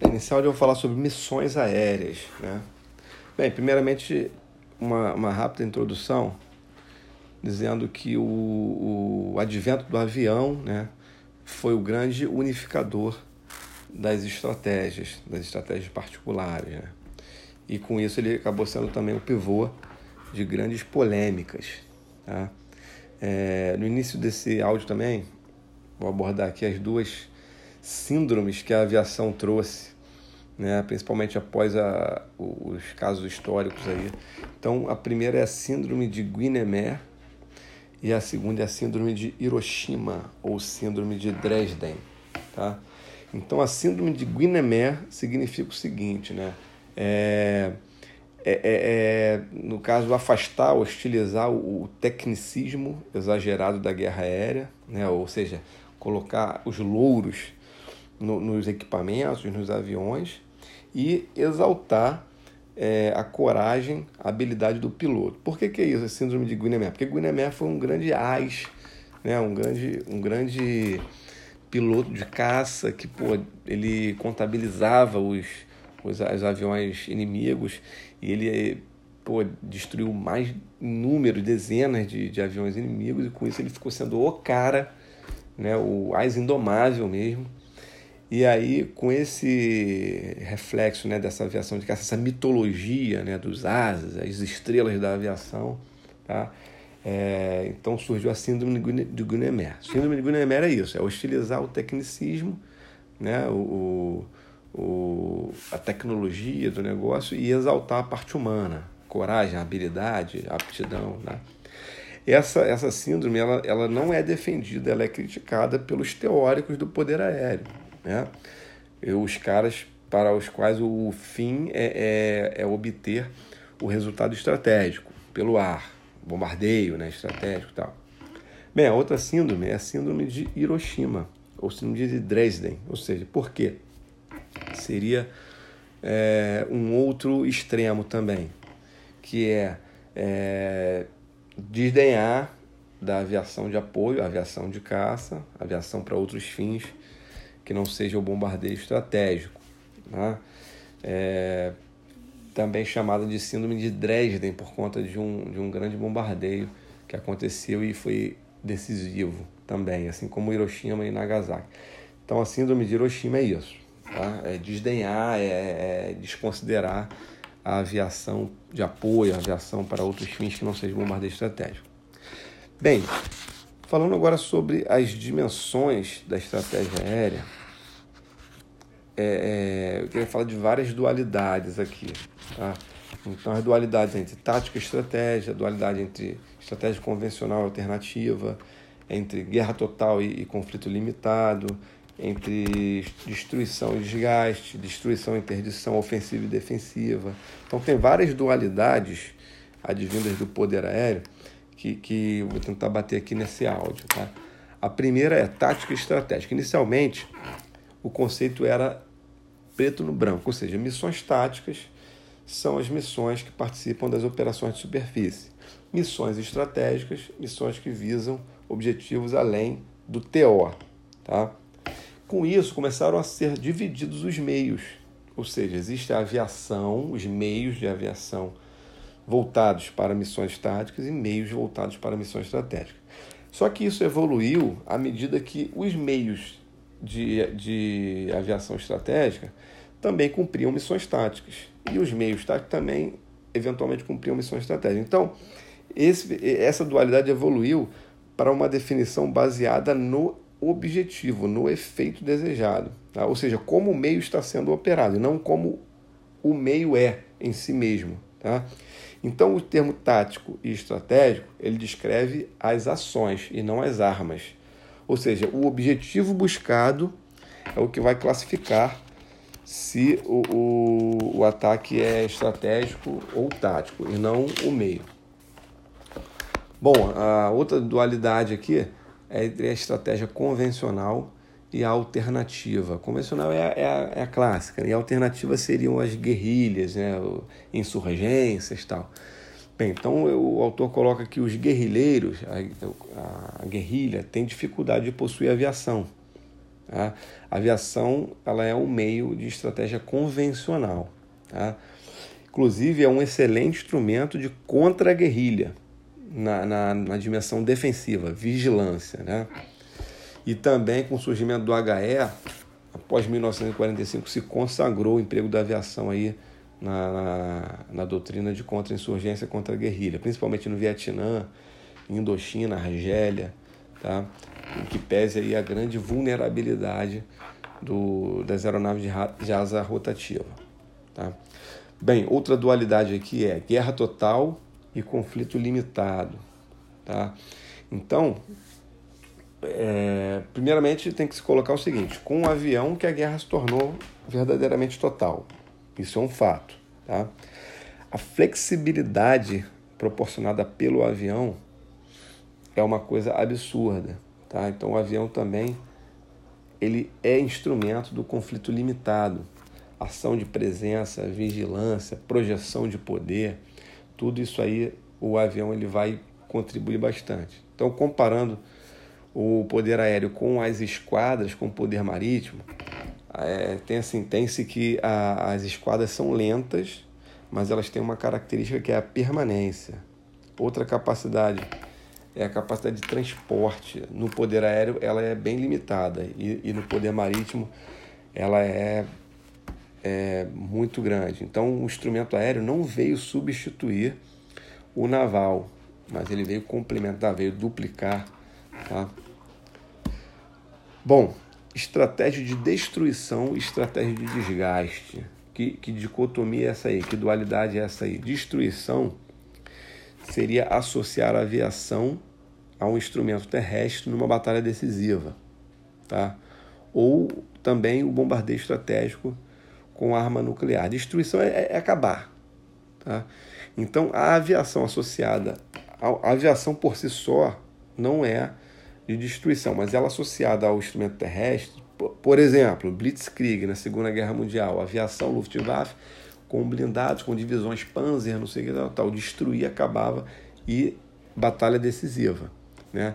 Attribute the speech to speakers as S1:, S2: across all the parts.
S1: Inicial, eu vou falar sobre missões aéreas. Né? Bem, primeiramente, uma, uma rápida introdução dizendo que o, o advento do avião né, foi o grande unificador das estratégias, das estratégias particulares. Né? E com isso ele acabou sendo também o pivô de grandes polêmicas. Tá? É, no início desse áudio também, vou abordar aqui as duas síndromes que a aviação trouxe, né? principalmente após a, os casos históricos aí. Então, a primeira é a síndrome de Guiné e a segunda é a síndrome de Hiroshima ou síndrome de Dresden. Tá? Então, a síndrome de Guiné significa o seguinte, né? É, é, é, é, no caso, afastar, hostilizar o, o tecnicismo exagerado da guerra aérea, né? ou seja, colocar os louros no, nos equipamentos, nos aviões e exaltar é, a coragem, a habilidade do piloto. Por que, que é isso, a síndrome de Guiné? Porque Guiné foi um grande ás, né? um, grande, um grande piloto de caça que pô, ele contabilizava os, os, os aviões inimigos e ele pô, destruiu mais números, dezenas de, de aviões inimigos e com isso ele ficou sendo o cara, né? o ás indomável mesmo. E aí, com esse reflexo né, dessa aviação de caça, essa mitologia né, dos asas, as estrelas da aviação, tá? É, então surgiu a síndrome de Gunemer. Síndrome de Gunemer é isso, é hostilizar o tecnicismo, né, o, o, a tecnologia do negócio e exaltar a parte humana, coragem, habilidade, aptidão. Né? Essa, essa síndrome ela, ela não é defendida, ela é criticada pelos teóricos do poder aéreo né? Os caras para os quais o fim é, é, é obter o resultado estratégico pelo ar, bombardeio né, estratégico e tal. Bem, a outra síndrome é a síndrome de Hiroshima, ou síndrome de Dresden. Ou seja, por quê? Seria é, um outro extremo também, que é, é desdenhar da aviação de apoio, aviação de caça, aviação para outros fins, que não seja o bombardeio estratégico. Né? É, também chamada de síndrome de Dresden, por conta de um, de um grande bombardeio que aconteceu e foi decisivo também, assim como Hiroshima e Nagasaki. Então a síndrome de Hiroshima é isso, tá? é desdenhar, é, é desconsiderar a aviação de apoio, a aviação para outros fins que não seja bombardeio estratégico. Bem, falando agora sobre as dimensões da estratégia aérea, é, é, eu queria falar de várias dualidades aqui. Tá? Então, as dualidades entre tática e estratégia, dualidade entre estratégia convencional e alternativa, entre guerra total e, e conflito limitado, entre destruição e desgaste, destruição e interdição ofensiva e defensiva. Então, tem várias dualidades advindas do poder aéreo que, que vou tentar bater aqui nesse áudio. Tá? A primeira é tática e estratégica. Inicialmente, o conceito era preto no branco, ou seja, missões táticas são as missões que participam das operações de superfície. Missões estratégicas, missões que visam objetivos além do TO. Tá? Com isso, começaram a ser divididos os meios, ou seja, existe a aviação, os meios de aviação voltados para missões táticas e meios voltados para missões estratégicas. Só que isso evoluiu à medida que os meios de, de aviação estratégica também cumpriam missões táticas. E os meios táticos também, eventualmente, cumpriam missões estratégicas. Então, esse, essa dualidade evoluiu para uma definição baseada no objetivo, no efeito desejado. Tá? Ou seja, como o meio está sendo operado, e não como o meio é em si mesmo. Tá? Então, o termo tático e estratégico ele descreve as ações e não as armas. Ou seja, o objetivo buscado é o que vai classificar se o, o, o ataque é estratégico ou tático e não o meio. Bom, a outra dualidade aqui é entre a estratégia convencional e a alternativa. Convencional é a, é a, é a clássica, e a alternativa seriam as guerrilhas, né, insurgências e tal. Bem, então o autor coloca que os guerrilheiros, a, a, guerrilha, tem dificuldade de possuir aviação. Tá? A aviação ela é um meio de estratégia convencional. Tá? Inclusive, é um excelente instrumento de contra-guerrilha na, na, na, dimensão defensiva, vigilância. Né? E também, com o surgimento do HE, após 1945, se consagrou o emprego da aviação aí na, na, na doutrina de contra-insurgência contra-guerrilha, principalmente no Vietnã, Indochina, Argélia, tá? em que pese aí a grande vulnerabilidade do, das aeronaves de, de asa rotativa. Tá? Bem, outra dualidade aqui é guerra total e conflito limitado. Tá? Então, é, primeiramente tem que se colocar o seguinte: com o avião que a guerra se tornou verdadeiramente total. Isso é um fato. Tá? A flexibilidade proporcionada pelo avião é uma coisa absurda. Tá? Então o avião também ele é instrumento do conflito limitado. Ação de presença, vigilância, projeção de poder, tudo isso aí o avião ele vai contribuir bastante. Então comparando o poder aéreo com as esquadras, com o poder marítimo, é, tem assim, tem-se que a, as esquadras são lentas, mas elas têm uma característica que é a permanência. Outra capacidade é a capacidade de transporte. No poder aéreo ela é bem limitada e, e no poder marítimo ela é, é muito grande. Então o instrumento aéreo não veio substituir o naval, mas ele veio complementar, veio duplicar. Tá? Bom, estratégia de destruição e estratégia de desgaste. Que, que dicotomia é essa aí? Que dualidade é essa aí? Destruição seria associar a aviação a um instrumento terrestre numa batalha decisiva, tá? Ou também o bombardeio estratégico com arma nuclear. Destruição é, é acabar, tá? Então a aviação associada, a aviação por si só não é de destruição, mas ela associada ao instrumento terrestre, por exemplo, Blitzkrieg na Segunda Guerra Mundial, aviação Luftwaffe com blindados, com divisões Panzer, não sei o que tal, tal destruir, acabava e batalha decisiva, né?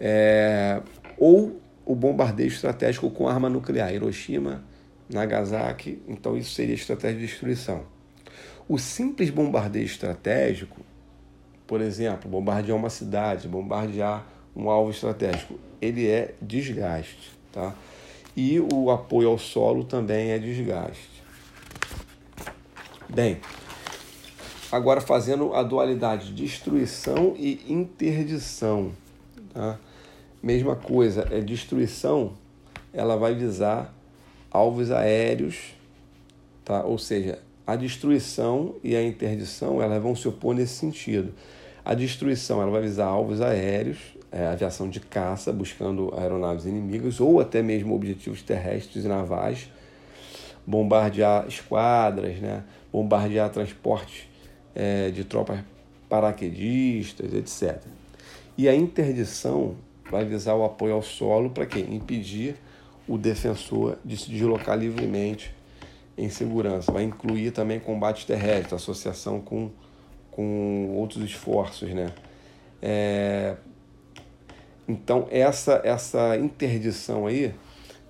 S1: É, ou o bombardeio estratégico com arma nuclear, Hiroshima, Nagasaki, então isso seria estratégia de destruição. O simples bombardeio estratégico, por exemplo, bombardear uma cidade, bombardear um alvo estratégico, ele é desgaste, tá? E o apoio ao solo também é desgaste. Bem, agora fazendo a dualidade destruição e interdição, tá? Mesma coisa, é destruição, ela vai visar alvos aéreos, tá? Ou seja, a destruição e a interdição, elas vão se opor nesse sentido. A destruição, ela vai visar alvos aéreos, é, aviação de caça, buscando aeronaves inimigas ou até mesmo objetivos terrestres e navais, bombardear esquadras, né? bombardear transportes é, de tropas paraquedistas, etc. E a interdição vai visar o apoio ao solo para quê? Impedir o defensor de se deslocar livremente em segurança. Vai incluir também combate terrestre, associação com, com outros esforços, né? É, então essa essa interdição aí,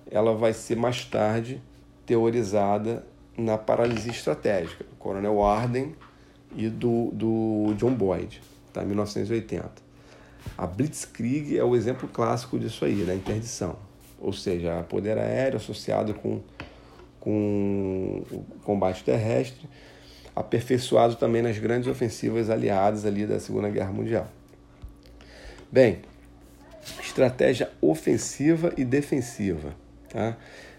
S1: ela vai ser mais tarde teorizada na paralisia estratégica, do Coronel Arden e do, do John Boyd, tá? 1980. A Blitzkrieg é o exemplo clássico disso aí, da interdição. Ou seja, poder aéreo associado com, com o combate terrestre, aperfeiçoado também nas grandes ofensivas aliadas ali da Segunda Guerra Mundial. Bem, estratégia ofensiva e defensiva. Tá?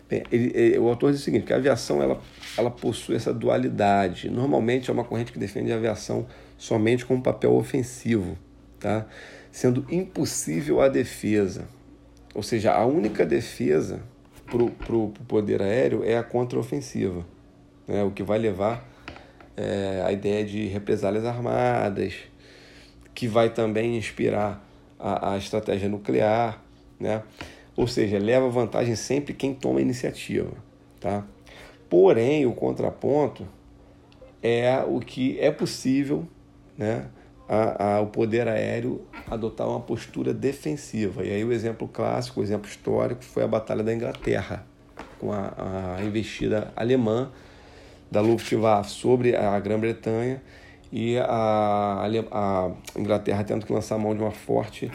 S1: Bem, ele, ele, o autor diz o seguinte, que a aviação ela, ela possui essa dualidade. Normalmente é uma corrente que defende a aviação somente com um papel ofensivo, tá? sendo impossível a defesa. Ou seja, a única defesa para o poder aéreo é a contraofensiva, né? o que vai levar é, a ideia de represálias armadas, que vai também inspirar a, a estratégia nuclear, né? Ou seja, leva vantagem sempre quem toma a iniciativa, tá? Porém, o contraponto é o que é possível, né? a, a, o poder aéreo adotar uma postura defensiva. E aí o exemplo clássico, o exemplo histórico, foi a Batalha da Inglaterra, com a, a investida alemã da Luftwaffe sobre a Grã-Bretanha e a, a, Inglaterra tendo que lançar mão de uma forte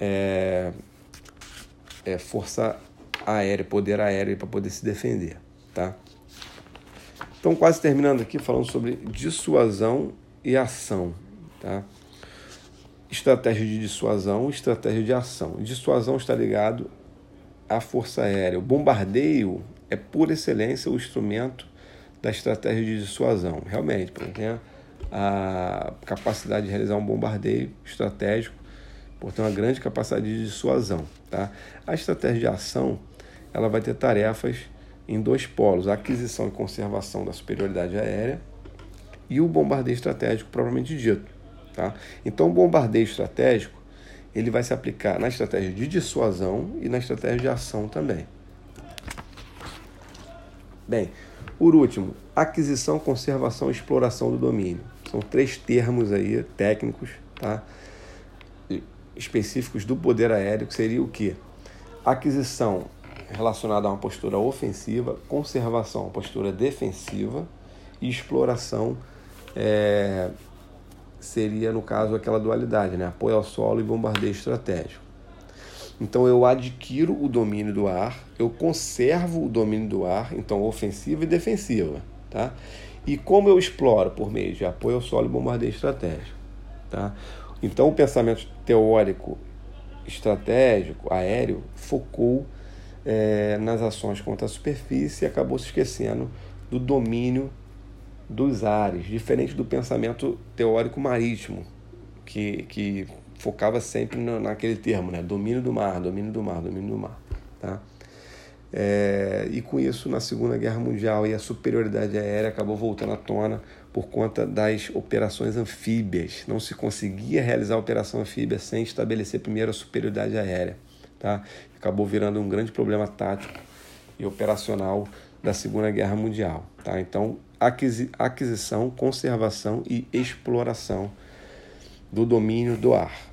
S1: é, é, força aérea, poder aéreo para poder se defender. Tá? Então, quase terminando aqui, falando sobre dissuasão e ação. Tá? Estratégia de dissuasão, estratégia de ação. Dissuasão está ligado à força aérea. O bombardeio é, por excelência, o instrumento da estratégia de dissuasão. Realmente, para quem a capacidade de realizar um bombardeio estratégico, portanto, uma grande capacidade de dissuasão. Tá? A estratégia de ação ela vai ter tarefas em dois polos: a aquisição e conservação da superioridade aérea e o bombardeio estratégico propriamente dito. Tá? Então, o bombardeio estratégico ele vai se aplicar na estratégia de dissuasão e na estratégia de ação também. Bem, por último, aquisição, conservação e exploração do domínio. São três termos aí técnicos, tá? específicos do poder aéreo, que seria o que? Aquisição relacionada a uma postura ofensiva, conservação, postura defensiva e exploração é, seria, no caso, aquela dualidade, né? apoio ao solo e bombardeio estratégico. Então eu adquiro o domínio do ar, eu conservo o domínio do ar, então ofensiva e defensiva. Tá? E como eu exploro? Por meio de apoio ao solo e bombardeio estratégico. Tá? Então o pensamento teórico estratégico aéreo focou é, nas ações contra a superfície e acabou se esquecendo do domínio dos ares, diferente do pensamento teórico marítimo, que, que focava sempre no, naquele termo, né? domínio do mar, domínio do mar, domínio do mar. Tá? É, e com isso, na Segunda Guerra Mundial, e a superioridade aérea acabou voltando à tona por conta das operações anfíbias. Não se conseguia realizar a operação anfíbia sem estabelecer primeiro a superioridade aérea. Tá? Acabou virando um grande problema tático e operacional da Segunda Guerra Mundial. Tá? Então, aquisição, conservação e exploração do domínio do ar.